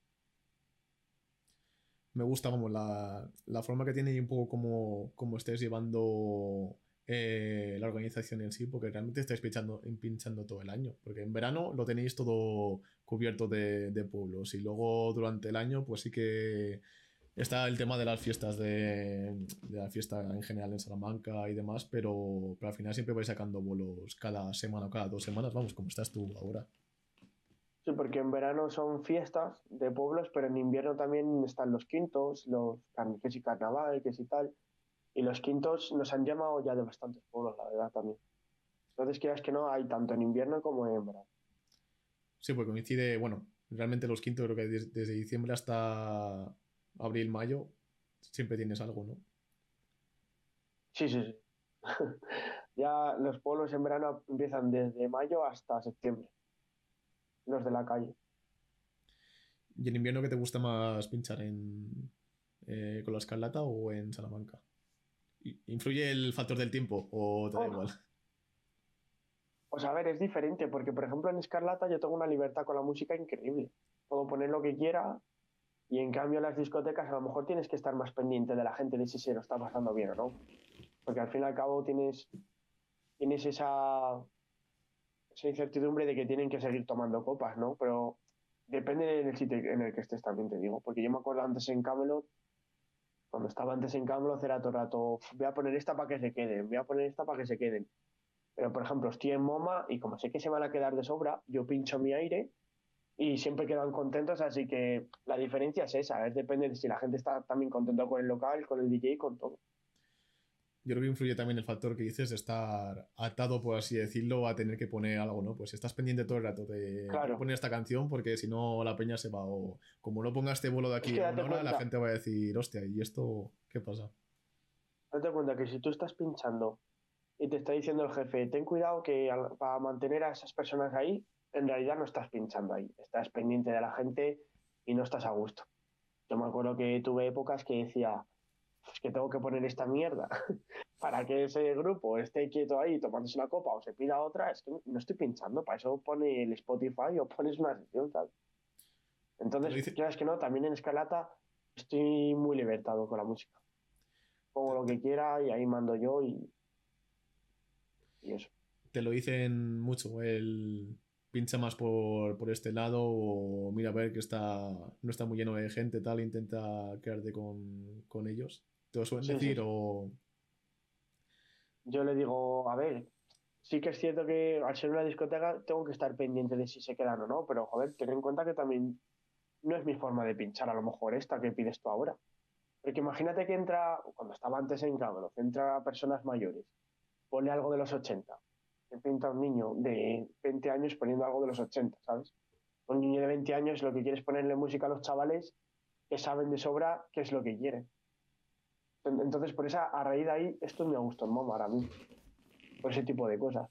Me gusta como la, forma que tiene y un poco como, como estés llevando eh, la organización en sí, porque realmente estáis pinchando, pinchando todo el año. Porque en verano lo tenéis todo cubierto de, de pueblos y luego durante el año, pues sí que Está el tema de las fiestas de, la fiesta en general en Salamanca y demás, pero, al final siempre vais sacando vuelos cada semana o cada dos semanas, vamos, como estás tú ahora. Sí, porque en verano son fiestas de pueblos, pero en invierno también están los quintos, los que si carnaval, que si tal. Y los quintos nos han llamado ya de bastantes pueblos, la verdad, también. Entonces, quieras que no, hay tanto en invierno como en verano. Sí, porque coincide, bueno, realmente los quintos creo que desde diciembre hasta abril, mayo, siempre tienes algo, ¿no? Sí, sí, sí. ya los pueblos en verano empiezan desde mayo hasta septiembre. Los de la calle. ¿Y en invierno qué te gusta más pinchar en eh, con la escarlata o en Salamanca? ¿Influye el factor del tiempo o te da oh. igual? Pues a ver, es diferente, porque por ejemplo en Escarlata yo tengo una libertad con la música increíble. Puedo poner lo que quiera, y en cambio en las discotecas a lo mejor tienes que estar más pendiente de la gente de si se lo está pasando bien o no. Porque al fin y al cabo tienes, tienes esa, esa incertidumbre de que tienen que seguir tomando copas, ¿no? Pero depende del sitio en el que estés también, te digo. Porque yo me acuerdo antes en Camelot, cuando estaba antes en Camelot era todo el rato, voy a poner esta para que se queden, voy a poner esta para que se queden. Pero por ejemplo, estoy en MoMA y como sé que se van a quedar de sobra, yo pincho mi aire y siempre quedan contentos, así que la diferencia es esa, depende de si la gente está también contenta con el local, con el DJ, con todo. Yo creo que influye también el factor que dices de estar atado, por así decirlo, a tener que poner algo, ¿no? Pues estás pendiente todo el rato de poner esta canción porque si no la peña se va o como no ponga este vuelo de aquí a una hora, la gente va a decir, hostia, ¿y esto qué pasa? Date cuenta que si tú estás pinchando y te está diciendo el jefe, ten cuidado que para mantener a esas personas ahí en realidad no estás pinchando ahí, estás pendiente de la gente y no estás a gusto. Yo me acuerdo que tuve épocas que decía, es que tengo que poner esta mierda para que ese grupo esté quieto ahí tomándose una copa o se pida otra, es que no estoy pinchando, para eso pone el Spotify o pones una sesión, tal. Entonces, es que no, también en Escalata estoy muy libertado con la música. Pongo lo que quiera y ahí mando yo y, y eso. Te lo dicen mucho, el, pincha más por, por, este lado o mira a ver que está no está muy lleno de gente tal intenta quedarte con, con ellos te lo suelen decir o yo le digo a ver sí que es cierto que al ser una discoteca tengo que estar pendiente de si se quedan o no pero joder ten en cuenta que también no es mi forma de pinchar a lo mejor esta que pides tú ahora porque imagínate que entra cuando estaba antes en Cámara entra personas mayores pone algo de los 80 pinta un niño de 20 años poniendo algo de los 80, ¿sabes? Un niño de 20 años lo que quiere es ponerle música a los chavales que saben de sobra qué es lo que quieren. Entonces, por esa, a raíz de ahí, esto me gusta MOM para mí. Por ese tipo de cosas.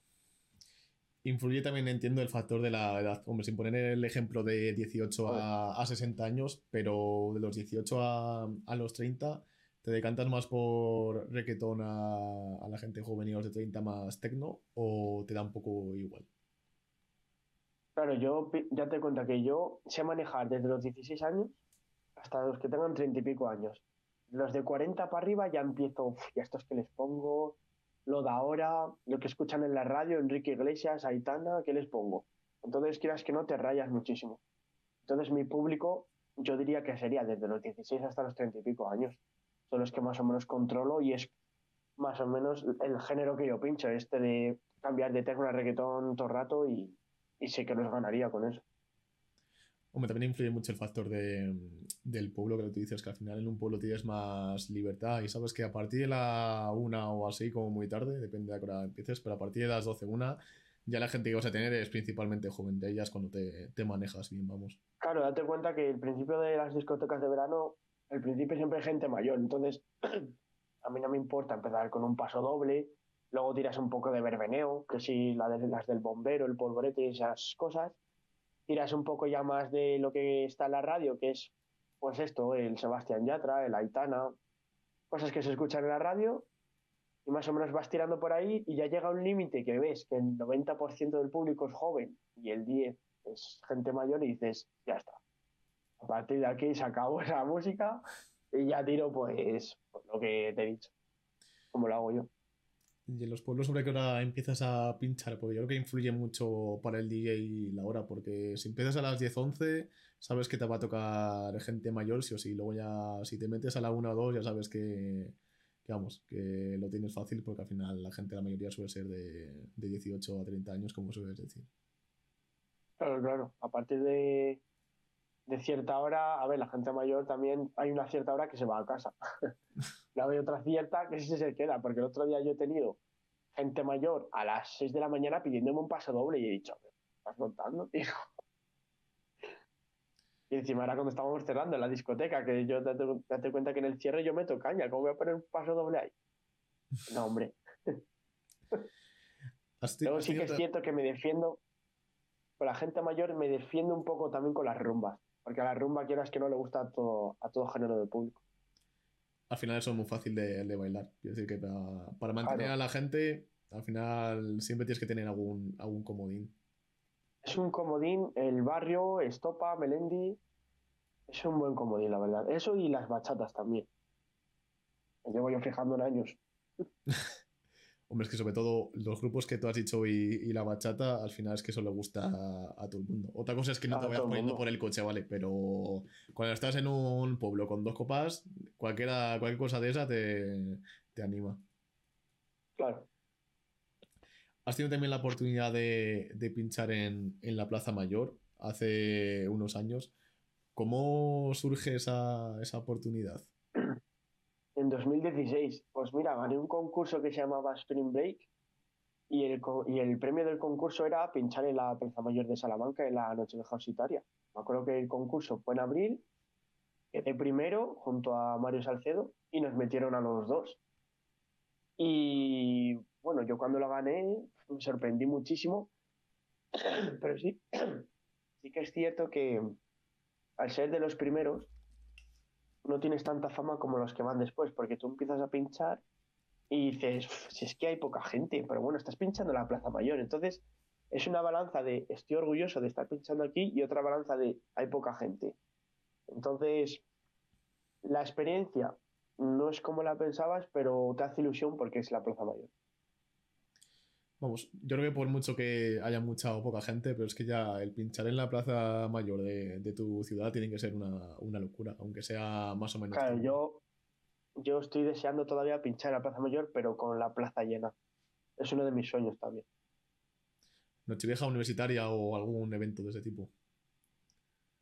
Influye también, entiendo, el factor de la edad. Hombre, sin poner el ejemplo de 18 a, a 60 años, pero de los 18 a, a los 30 ¿Te decantas más por reggaetón a, la gente joven y a los de 30 más tecno o te da un poco igual? Claro, yo ya te cuenta que yo sé manejar desde los 16 años hasta los que tengan 30 y pico años. Los de 40 para arriba ya empiezo, ya estos que les pongo, lo de ahora, lo que escuchan en la radio, Enrique Iglesias, Aitana, ¿qué les pongo? Entonces, quieras que no, te rayas muchísimo. Entonces, mi público, yo diría que sería desde los 16 hasta los 30 y pico años son los que más o menos controlo y es más o menos el género que yo pincho, este de cambiar de tecno a reggaetón todo el rato y, sé que nos ganaría con eso. Hombre, también influye mucho el factor de, del pueblo que tú dices, que al final en un pueblo tienes más libertad y sabes que a partir de la una o así, como muy tarde, depende de a qué empieces, pero a partir de las 12, una, ya la gente que vas a tener es principalmente joven de ellas cuando te, te manejas bien, vamos. Claro, date cuenta que el principio de las discotecas de verano al principio siempre hay gente mayor, entonces a mí no me importa empezar con un paso doble, luego tiras un poco de verbeneo, que si las del bombero, el polvorete y esas cosas, tiras un poco ya más de lo que está en la radio, que es pues esto, el Sebastián Yatra, el Aitana, cosas que se escuchan en la radio, y más o menos vas tirando por ahí y ya llega un límite que ves que el 90% del público es joven y el 10% es gente mayor y dices, ya está, a partir de aquí se acabó esa música y ya tiro pues, pues, lo que te he dicho, como lo hago yo. Y en los pueblos sobre qué hora empiezas a pinchar, porque yo creo que influye mucho para el DJ la hora, porque si empiezas a las 10, 11, sabes que te va a tocar gente mayor, sí o sí. Luego ya, si te metes a la 1 o 2, ya sabes que, vamos, que lo tienes fácil, porque al final la gente, la mayoría suele ser de, de 18 a 30 años, como sueles decir. Claro, claro. A partir de, de cierta hora, a ver, la gente mayor también hay una cierta hora que se va a casa. la hay otra cierta que sí se queda, porque el otro día yo he tenido gente mayor a las 6 de la mañana pidiéndome un paso doble y he dicho, ¿estás montando, tío? Y encima era cuando estábamos cerrando en la discoteca, que yo te date cuenta que en el cierre yo meto caña, ¿cómo voy a poner un paso doble ahí? No, hombre. Luego sí que es cierto que me defiendo, con la gente mayor me defiendo un poco también con las rumbas. Porque a la rumba quieras que no le gusta a todo, a todo género de público. Al final eso es muy fácil de, bailar. Quiero decir que para, mantener a la gente, al final siempre tienes que tener algún, algún comodín. Es un comodín, el barrio, Estopa, Melendi, es un buen comodín, la verdad. Eso y las bachatas también. Me llevo yo fijando en años. Hombre, es que sobre todo los grupos que tú has dicho y, la bachata, al final es que eso le gusta a, todo el mundo. Otra cosa es que no te vayas poniendo por el coche, ¿vale? Pero cuando estás en un pueblo con dos copas, cualquiera, cualquier cosa de esa te, anima. Claro. Has tenido también la oportunidad de, pinchar en, en, la Plaza Mayor hace unos años. ¿Cómo surge esa, esa oportunidad? En 2016. Pues mira, gané un concurso que se llamaba Spring Break y el, y premio del concurso era pinchar en la Plaza Mayor de Salamanca en la Noche de Jausitaria. Me acuerdo que el concurso fue en abril, quedé primero junto a Mario Salcedo y nos metieron a los dos. Y bueno, yo cuando lo gané me sorprendí muchísimo, pero sí, sí que es cierto que al ser de los primeros, no tienes tanta fama como los que van después, porque tú empiezas a pinchar y dices, si es que hay poca gente, pero bueno, estás pinchando en la Plaza Mayor, entonces es una balanza de estoy orgulloso de estar pinchando aquí y otra balanza de hay poca gente. Entonces, la experiencia no es como la pensabas, pero te hace ilusión porque es la Plaza Mayor. Vamos, yo creo que por mucho que haya mucha o poca gente, pero es que ya el pinchar en la plaza mayor de, tu ciudad tiene que ser una, locura, aunque sea más o menos. Claro, yo, yo estoy deseando todavía pinchar en la plaza mayor, pero con la plaza llena. Es uno de mis sueños también. Nochevieja universitaria o algún evento de ese tipo.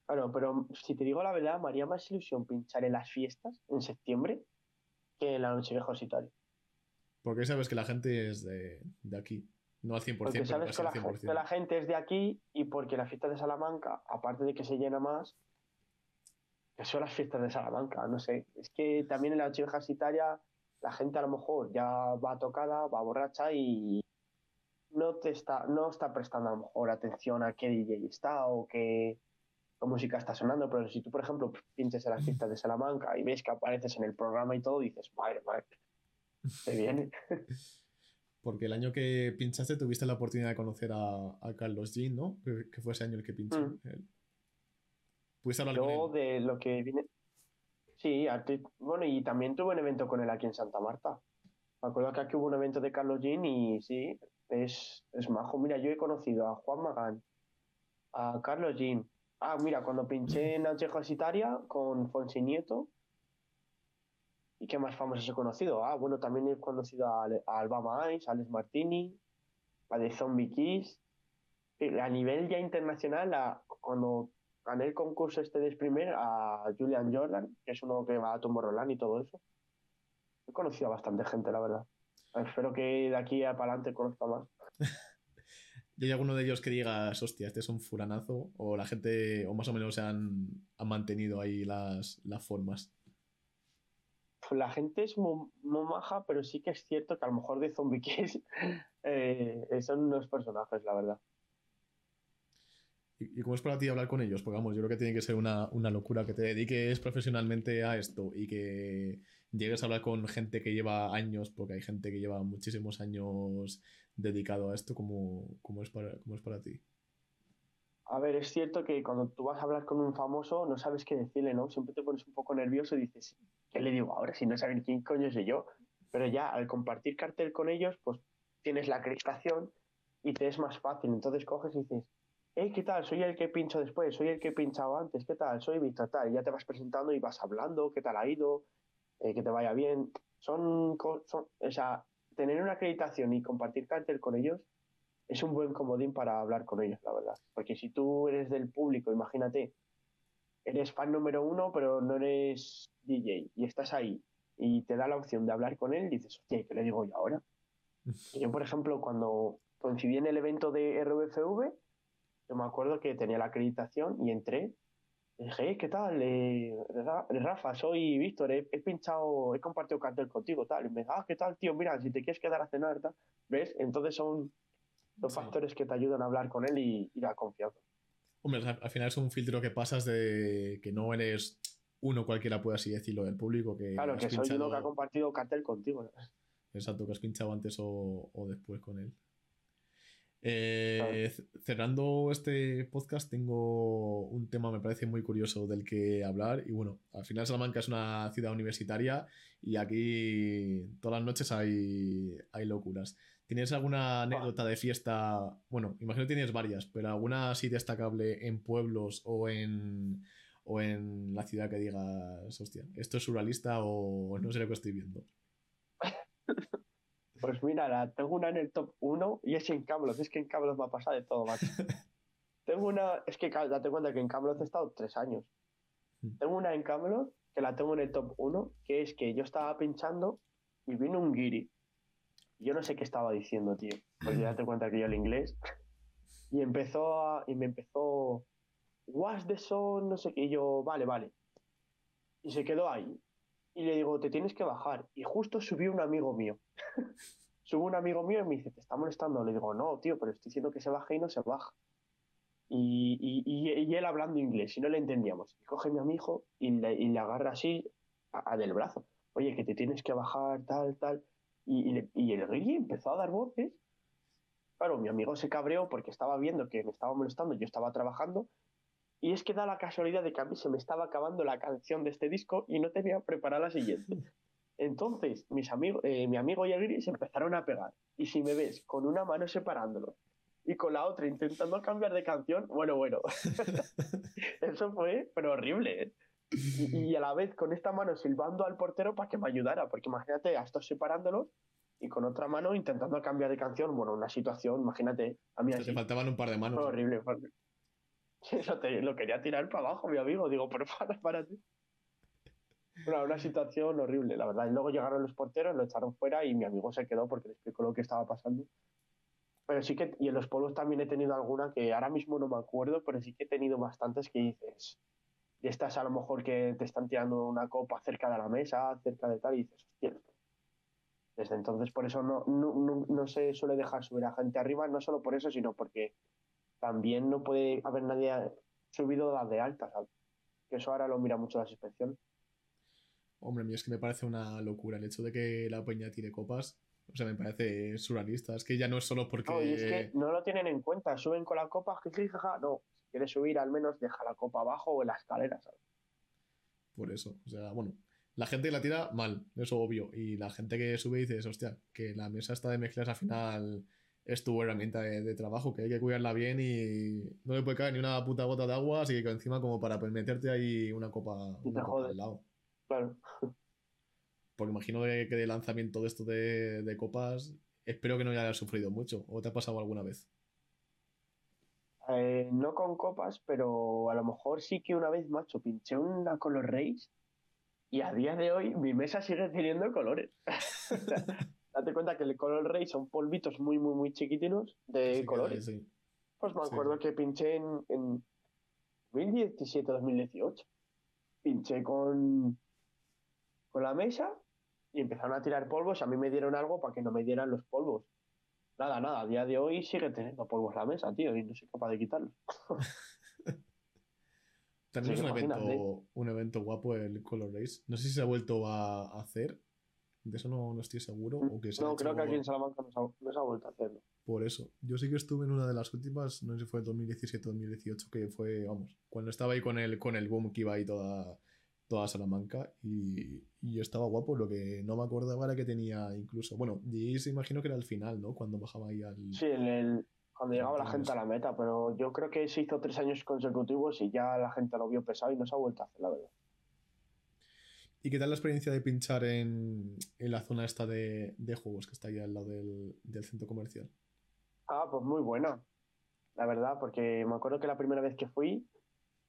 Claro, pero si te digo la verdad, me haría más ilusión pinchar en las fiestas en septiembre que en la Nochevieja universitaria. Porque sabes que la gente es de, aquí, no al 100%. Porque sabes que, la, gente es de aquí y porque la fiesta de Salamanca, aparte de que se llena más, que son las fiestas de Salamanca, no sé. Es que también en la Nochevieja universitaria la gente a lo mejor ya va tocada, va borracha y no te está, no está prestando a lo mejor atención a qué DJ está o qué, música está sonando, pero si tú, por ejemplo, pinches en las fiestas de Salamanca y ves que apareces en el programa y todo, dices, madre, madre, te viene. Porque el año que pinchaste tuviste la oportunidad de conocer a, Carlos Jean, ¿no? Que, fue ese año el que pinchó. Mm. ¿Pudiste hablar Yo de lo que viene... Sí, bueno, y también tuve un evento con él aquí en Santa Marta. Me acuerdo que aquí hubo un evento de Carlos Jean y sí, es, es majo. Mira, yo he conocido a Juan Magán, a Carlos Jean, Ah, mira, cuando pinché en Anchejo Citaria con Fonsi Nieto. ¿Y qué más famosos he conocido? Ah, bueno, también he conocido a, Alba Ice, a Alex Martini, a de Zombie Kiss. A nivel ya internacional, cuando gané el concurso este de Primer, a Julian Jordan, que es uno que va a Tomorrowland y todo eso. He conocido a bastante gente, la verdad. Espero que de aquí para adelante conozca más. ¿Y hay alguno de ellos que digas, hostia, este es un furanazo? ¿O la gente, o más o menos se han, mantenido ahí las, las formas? La gente es muy, maja, pero sí que es cierto que a lo mejor de Zombie Kiss eh, son unos personajes, la verdad. ¿Y, cómo es para ti hablar con ellos? Porque vamos, yo creo que tiene que ser una, una locura que te dediques profesionalmente a esto y que llegues a hablar con gente que lleva años, porque hay gente que lleva muchísimos años dedicado a esto, ¿cómo, es, para, es para ti? A ver, es cierto que cuando tú vas a hablar con un famoso no sabes qué decirle, ¿no? Siempre te pones un poco nervioso y dices, ¿qué le digo ahora si no saben quién coño soy yo? Pero ya al compartir cartel con ellos, pues tienes la acreditación y te es más fácil. Entonces coges y dices, hey, ¿qué tal? Soy el que pincho después, soy el que he pinchado antes, ¿qué tal? Soy Víctor, tal. Ya te vas presentando y vas hablando, ¿qué tal ha ido? Eh, que te vaya bien. Son, son, o sea, tener una acreditación y compartir cartel con ellos es un buen comodín para hablar con ellos, la verdad. Porque si tú eres del público, imagínate, eres fan número uno, pero no eres DJ y estás ahí y te da la opción de hablar con él, dices, hostia, ¿qué le digo yo ahora? yo, por ejemplo, cuando coincidí en el evento de RBFV, yo me acuerdo que tenía la acreditación y entré dije, ¿qué tal? Eh, Rafa, soy Víctor, he, pinchado, he compartido cartel contigo, tal. Y me ah, ¿qué tal, tío? Mira, si te quieres quedar a cenar, tal. ¿Ves? Entonces son los factores que te ayudan a hablar con él y, ir a confianza. Hombre, al final es un filtro que pasas de que no eres uno cualquiera, puede así decirlo, del público. Que claro, que soy uno que ha compartido cartel contigo. Exacto, que has pinchado antes o después con él. Eh, cerrando este podcast, tengo un tema, me parece muy curioso del que hablar. Y bueno, al final Salamanca es una ciudad universitaria y aquí todas las noches hay, hay locuras. ¿Tienes alguna anécdota de fiesta? Bueno, imagino que tienes varias, pero alguna así destacable en pueblos o en, o en la ciudad que digas, hostia, esto es surrealista o no sé lo que estoy viendo. Pues mira, la, tengo una en el top 1 y es en Camlos. Es que en Camlos me ha pasado de todo, macho. tengo una, es que date cuenta que en Camlos he estado tres años. Hmm. Tengo una en Camlos que la tengo en el top 1, que es que yo estaba pinchando y vino un guiri. Yo no sé qué estaba diciendo, tío. Porque date cuenta que yo el inglés. Y empezó a, y me empezó, what's the song, no sé qué. Y yo, vale, vale. Y se quedó ahí y le digo, te tienes que bajar. Y justo subió un amigo mío. Subió un amigo mío y me dice, ¿te está molestando? Le digo, no, tío, pero estoy diciendo que se baje y no se baja. Y, y, él hablando inglés, y no le entendíamos. Y coge a mi amigo y le, y le agarra así a, del brazo. Oye, que te tienes que bajar, tal, tal. Y, y el guiri empezó a dar voces. Claro, mi amigo se cabreó porque estaba viendo que me estaba molestando, yo estaba trabajando y es que da la casualidad de que a mí se me estaba acabando la canción de este disco y no tenía preparada la siguiente. Entonces, mis amigos, eh, mi amigo y el se empezaron a pegar. Y si me ves con una mano separándolo y con la otra intentando cambiar de canción, bueno, bueno. Eso fue, pero horrible. ¿eh? Y, a la vez con esta mano silbando al portero para que me ayudara, porque imagínate, a estos separándolos y con otra mano intentando cambiar de canción. Bueno, una situación, imagínate, a mí así. Te faltaban un par de manos. Fue horrible. lo, quería tirar para abajo, mi amigo. Digo, pero para, párate. Bueno, una situación horrible, la verdad. Y luego llegaron los porteros, lo echaron fuera y mi amigo se quedó porque le explicó lo que estaba pasando. Pero sí que, y en los polvos también he tenido alguna que ahora mismo no me acuerdo, pero sí que he tenido bastantes que dices, y estás a lo mejor que te están tirando una copa cerca de la mesa, cerca de tal, y dices, hostia. Desde entonces, por eso no, no, no, se suele dejar subir a gente arriba, no solo por eso, sino porque también no puede haber nadie subido de alta, ¿sabes? Que eso ahora lo mira mucho las inspecciones. Hombre, mío, es que me parece una locura el hecho de que la peña tire copas. O sea, me parece surrealista. Es que ya no es solo porque. No, y es que no lo tienen en cuenta. Suben con la copa, jaja. No, quieres subir, al menos deja la copa abajo o en la escalera, ¿sabes? Por eso. O sea, bueno. La gente que la tira mal, eso obvio. Y la gente que sube y dices, hostia, que la mesa está de mezclas al final es tu herramienta de, trabajo, que hay que cuidarla bien y no le puede caer ni una puta gota de agua, así que encima como para meterte ahí una copa, al lado. Claro. Porque imagino que, de lanzamiento de esto de, copas, espero que no hayas sufrido mucho. ¿O te ha pasado alguna vez? Eh, no con copas, pero a lo mejor sí que una vez, macho, pinché una Color Race y a día de hoy mi mesa sigue teniendo colores. date cuenta que el Color Race son polvitos muy, muy, muy chiquitinos de colores. Pues me acuerdo que pinché en, en 2017-2018. Pinché con con la mesa y empezaron a tirar polvos. A mí me dieron algo para que no me dieran los polvos. Nada, nada, a día de hoy sigue teniendo polvos la mesa, tío, y no soy capaz de quitarlos. También es un evento, un evento guapo el Color Race. No sé si se ha vuelto a hacer. De eso no, estoy seguro. no, creo que aquí en Salamanca no se, ha, vuelto a hacerlo. Por eso. Yo sí que estuve en una de las últimas, no sé si fue 2017 2018, que fue, vamos, cuando estaba ahí con el, con el boom que iba ahí toda, toda Salamanca y, y, estaba guapo. Lo que no me acordaba era que tenía incluso, bueno, y se imagino que era el final, ¿no? Cuando bajaba ahí al... Sí, el, cuando llegaba la gente a la meta, pero yo creo que se hizo tres años consecutivos y ya la gente lo vio pesado y no se ha vuelto a hacer, la verdad. ¿Y qué tal la experiencia de pinchar en, en la zona esta de, de, juegos que está ahí al lado del, del centro comercial? Ah, pues muy buena, la verdad, porque me acuerdo que la primera vez que fui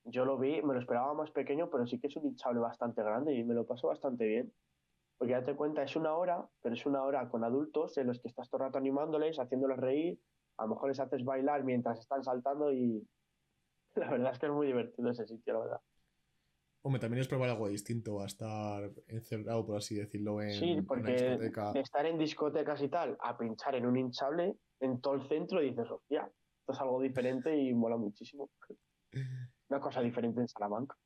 yo lo vi, me lo esperaba más pequeño, pero sí que es un hinchable bastante grande y me lo paso bastante bien. Porque date cuenta, es una hora, pero es una hora con adultos en los que estás todo el rato animándoles, haciéndoles reír, a lo mejor les haces bailar mientras están saltando y la verdad es que es muy divertido ese sitio, la verdad. Hombre, también es probar algo distinto a estar encerrado, por así decirlo, en, sí, porque discoteca. De estar en discotecas y tal, a pinchar en un hinchable en todo el centro, dices, hostia, esto es algo diferente y mola muchísimo. Una cosa diferente en Salamanca.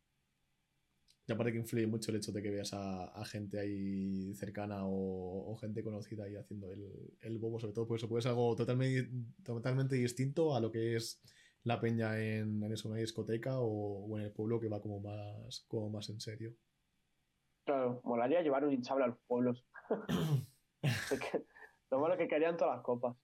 Y aparte que influye mucho el hecho de que veas a, gente ahí cercana o, gente conocida ahí haciendo el, bobo, sobre todo, pues eso puede ser algo totalmente, totalmente distinto a lo que es la peña en, en una discoteca o, en el pueblo que va como más, como más en serio. Claro, molaría llevar un hinchable a los pueblos. lo malo que querían todas las copas.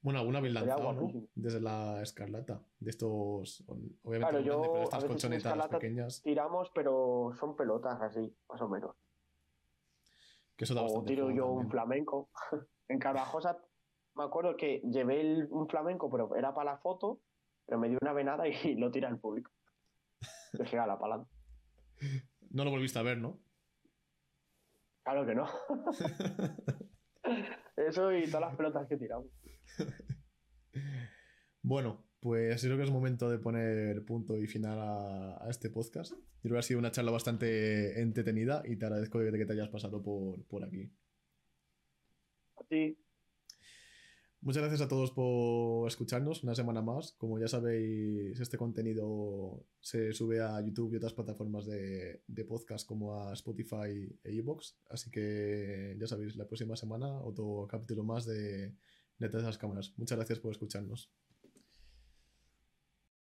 Bueno, alguna vez lanzado, ¿no? Desde la escarlata. De estos. Obviamente, claro, yo, pero estas colchonetas pequeñas. Tiramos, pero son pelotas así, más o menos. Que eso da o tiro yo un flamenco. en Carvajosa me acuerdo que llevé un flamenco, pero era para la foto, pero me dio una venada y lo tira el público. Dejé a la palada. No lo volviste a ver, ¿no? Claro que no. Eso y todas las pelotas que tiramos. bueno, pues creo que es momento de poner punto y final a, este podcast. Creo que ha sido una charla bastante entretenida y te agradezco que te hayas pasado por, por aquí. A ti. Muchas gracias a todos por escucharnos una semana más. Como ya sabéis, este contenido se sube a YouTube y otras plataformas de, podcast como a Spotify e iVoox. Así que ya sabéis, la próxima semana otro capítulo más de, de todas las cámaras. Muchas gracias por escucharnos.